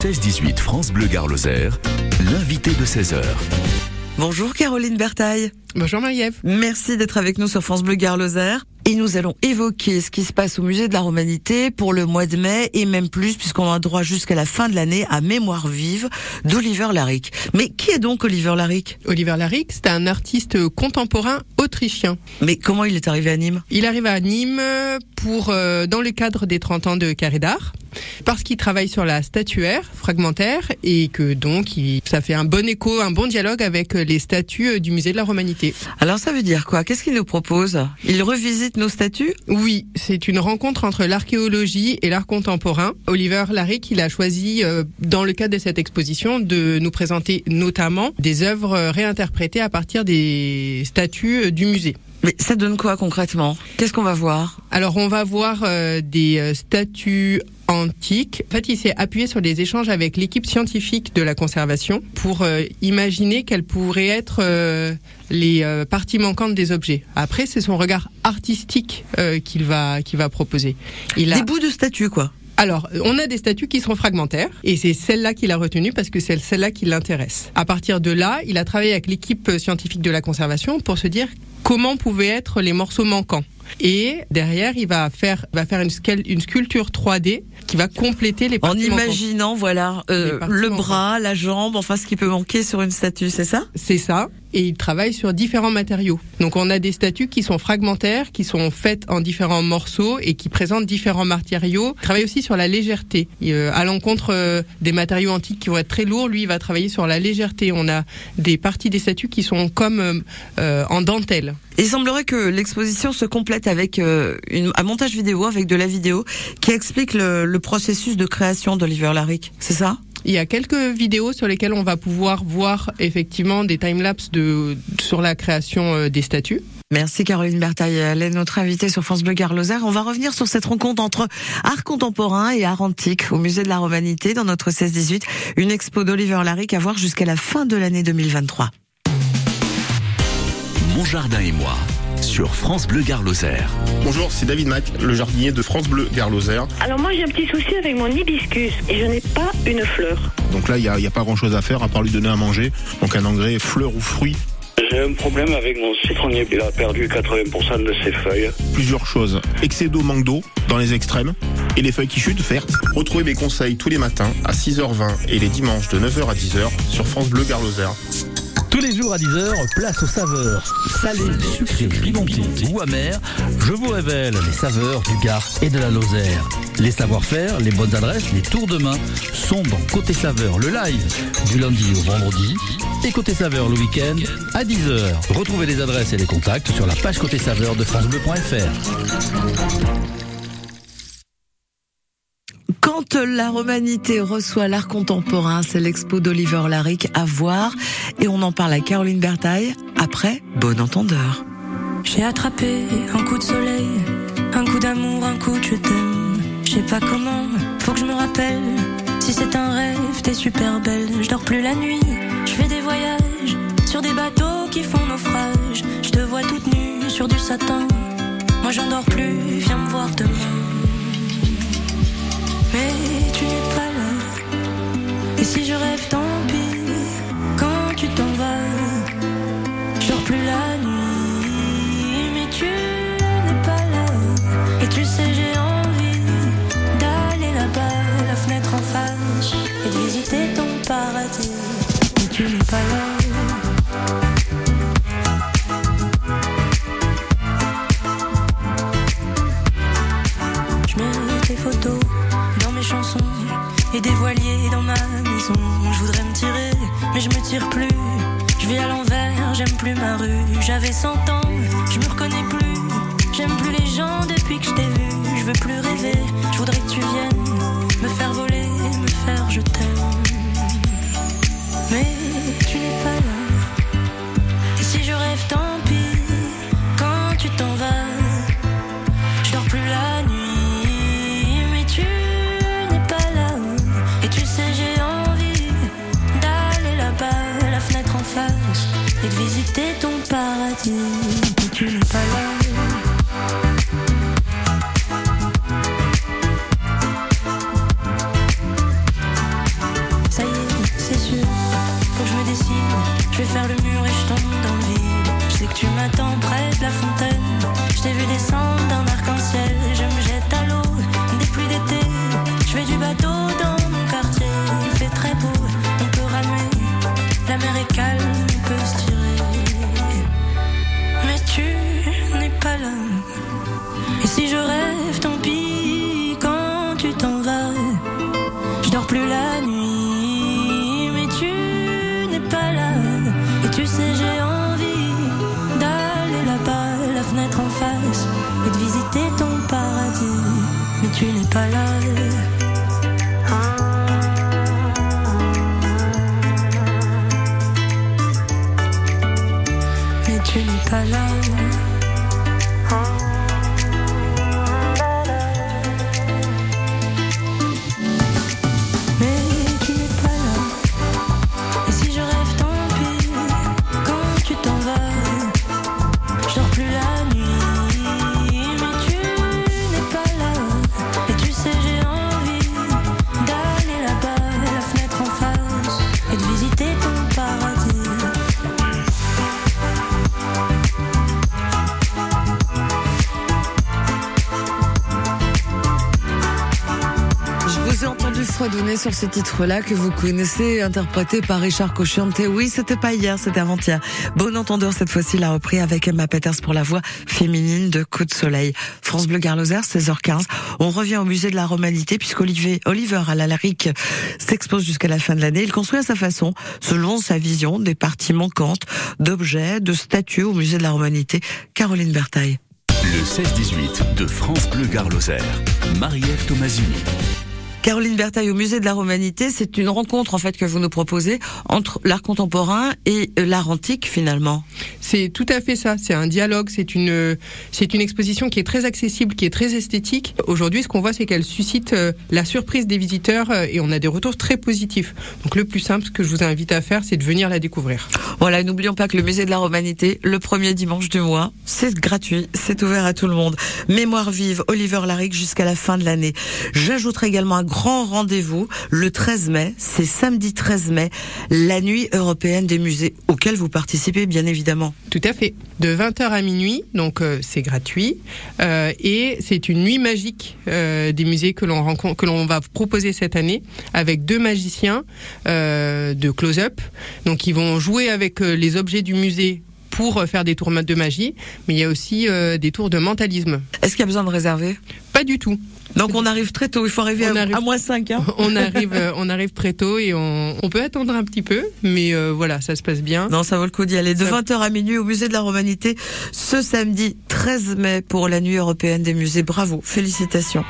16-18 France Bleu Gare Lozère, l'invité de 16h. Bonjour Caroline Bertaille. Bonjour Marie-Ève. Merci d'être avec nous sur France Bleu Gare Lozère. Et nous allons évoquer ce qui se passe au musée de la Romanité pour le mois de mai et même plus puisqu'on a droit jusqu'à la fin de l'année à Mémoire vive d'Oliver Laric. Mais qui est donc Oliver Laric? Oliver Laric, c'est un artiste contemporain autrichien. Mais comment il est arrivé à Nîmes? Il arrive à Nîmes pour euh, dans le cadre des 30 ans de Carré d'Art parce qu'il travaille sur la statuaire fragmentaire et que donc il, ça fait un bon écho, un bon dialogue avec les statues du musée de la Romanité. Alors ça veut dire quoi? Qu'est-ce qu'il nous propose? Il revisite nos statues? Oui, c'est une rencontre entre l'archéologie et l'art contemporain. Oliver Laric, il a choisi euh, dans le cadre de cette exposition de nous présenter notamment des œuvres réinterprétées à partir des statues du musée. Mais ça donne quoi concrètement? Qu'est-ce qu'on va voir? Alors on va voir euh, des euh, statues antiques. En fait, il s'est appuyé sur des échanges avec l'équipe scientifique de la conservation pour euh, imaginer quelles pourraient être les parties manquantes des objets. Après, c'est son regard artistique qu'il va qu'il va proposer. Il a... Des bouts de statues, quoi. Alors, on a des statues qui sont fragmentaires et c'est celle-là qu'il a retenue parce que c'est celle-là qui l'intéresse. À partir de là, il a travaillé avec l'équipe scientifique de la conservation pour se dire comment pouvaient être les morceaux manquants. Et derrière, il va faire, va faire une, une sculpture 3D qui va compléter les parties En imaginant, voilà, euh, le bras, la jambe, enfin ce qui peut manquer sur une statue, c'est ça? C'est ça. Et il travaille sur différents matériaux. Donc on a des statues qui sont fragmentaires, qui sont faites en différents morceaux et qui présentent différents matériaux. Il travaille aussi sur la légèreté. Euh, à l'encontre euh, des matériaux antiques qui vont être très lourds, lui il va travailler sur la légèreté. On a des parties des statues qui sont comme en dentelle. Il semblerait que l'exposition se complète avec un montage vidéo, avec de la vidéo, qui explique le, le processus de création d'Oliver Laric. C'est ça? Il y a quelques vidéos sur lesquelles on va pouvoir voir effectivement des timelapses de sur la création euh, des statues. Merci Caroline Bertaille, elle est notre invitée sur France Bleu Gare On va revenir sur cette rencontre entre art contemporain et art antique au musée de la Romanité dans notre 16-18, une expo d'Oliver Laric à voir jusqu'à la fin de l'année 2023. Mon jardin et moi sur France Bleu Gare Bonjour, c'est David Mac, le jardinier de France Bleu Gare Alors moi j'ai un petit souci avec mon hibiscus et je n'ai pas une fleur. Donc là il n'y a, a, pas grand chose à faire à part lui donner à manger. Donc un engrais fleur ou fruit. J'ai un problème avec mon citronnier, il a perdu 80% de ses feuilles. Plusieurs choses. Excès d'eau, manque d'eau dans les extrêmes et les feuilles qui chutent vertes. Retrouvez mes conseils tous les matins à 6h20 et les dimanches de 9h à 10h sur France Bleu Gare tous les jours à 10h, place aux saveurs. Salées, sucrées, pimentées ou amères, je vous révèle les saveurs du Gard et de la Lozère. Les savoir-faire, les bonnes adresses, les tours de main sont dans Côté Saveur, le live, du lundi au vendredi. Et Côté Saveur, le week-end, à 10h. Retrouvez les adresses et les contacts sur la page Côté Saveur de FranceBleu.fr. Quand la romanité reçoit l'art contemporain, c'est l'expo d'Oliver Laric à voir et on en parle à Caroline Bertaille après Bon Entendeur. J'ai attrapé un coup de soleil, un coup d'amour, un coup de je t'aime. Je sais pas comment, faut que je me rappelle. Si c'est un rêve, t'es super belle. Je dors plus la nuit, je fais des voyages sur des bateaux qui font naufrage. Je te vois toute nue sur du satin. Moi j'en dors plus, viens me voir demain. Plus la nuit. Mais tu n'es pas là. Et tu sais, j'ai envie d'aller là-bas, la fenêtre en face, et de visiter ton paradis. Mais tu n'es pas là. et des voiliers dans ma maison. Je voudrais me tirer, mais je me tire plus. Je vais à l'envers, j'aime plus ma rue. J'avais 100 ans, je me reconnais plus. J'aime plus les gens depuis que je t'ai vu. Je veux plus rêver, je voudrais que tu viennes et de visiter ton paradis. Mais tu n'es pas là. Entendu fredonner sur ce titre-là que vous connaissez, interprété par Richard Cochiante. Oui, c'était pas hier, c'était avant-hier. Bon entendeur, cette fois-ci, l'a repris avec Emma Peters pour la voix féminine de Coup de Soleil. France Bleu Garloser, 16h15. On revient au musée de la Romanité puisqu'Olivier Oliver à l'Alaric s'expose jusqu'à la fin de l'année. Il construit à sa façon, selon sa vision, des parties manquantes d'objets, de statues au musée de la Romanité. Caroline Bertaille. Le 16-18 de France Bleu Gare-Lozère. Marie-Ève Tomasini. Caroline Bertaille au musée de la Romanité, c'est une rencontre en fait que vous nous proposez entre l'art contemporain et euh, l'art antique finalement. C'est tout à fait ça. C'est un dialogue. C'est une, c'est une exposition qui est très accessible, qui est très esthétique. Aujourd'hui, ce qu'on voit, c'est qu'elle suscite euh, la surprise des visiteurs euh, et on a des retours très positifs. Donc, le plus simple, ce que je vous invite à faire, c'est de venir la découvrir. Voilà, n'oublions pas que le musée de la Romanité, le premier dimanche du mois, c'est gratuit, c'est ouvert à tout le monde. Mémoire vive, Oliver Laric jusqu'à la fin de l'année. J'ajouterai également un grand rendez-vous le 13 mai, c'est samedi 13 mai, la nuit européenne des musées auquel vous participez bien évidemment. Tout à fait. De 20h à minuit, donc euh, c'est gratuit. Euh, et c'est une nuit magique euh, des musées que l'on rencontre, que l'on va proposer cette année avec deux magiciens de close-up. Donc ils vont jouer avec les objets du musée pour euh, faire des tours de magie, mais il y a aussi euh, des tours de mentalisme. Est-ce qu'il y a besoin de réserver? Pas du tout. Donc on arrive très tôt, il faut arriver On à, arrive- à moins 5 hein On arrive, euh, on arrive très tôt et on, on peut attendre un petit peu, mais euh, voilà, ça se passe bien. Non, ça vaut le coup d'y aller. De Ça- 20h à minuit au musée de la Romanité ce samedi 13 mai pour la nuit européenne des musées. Bravo, félicitations.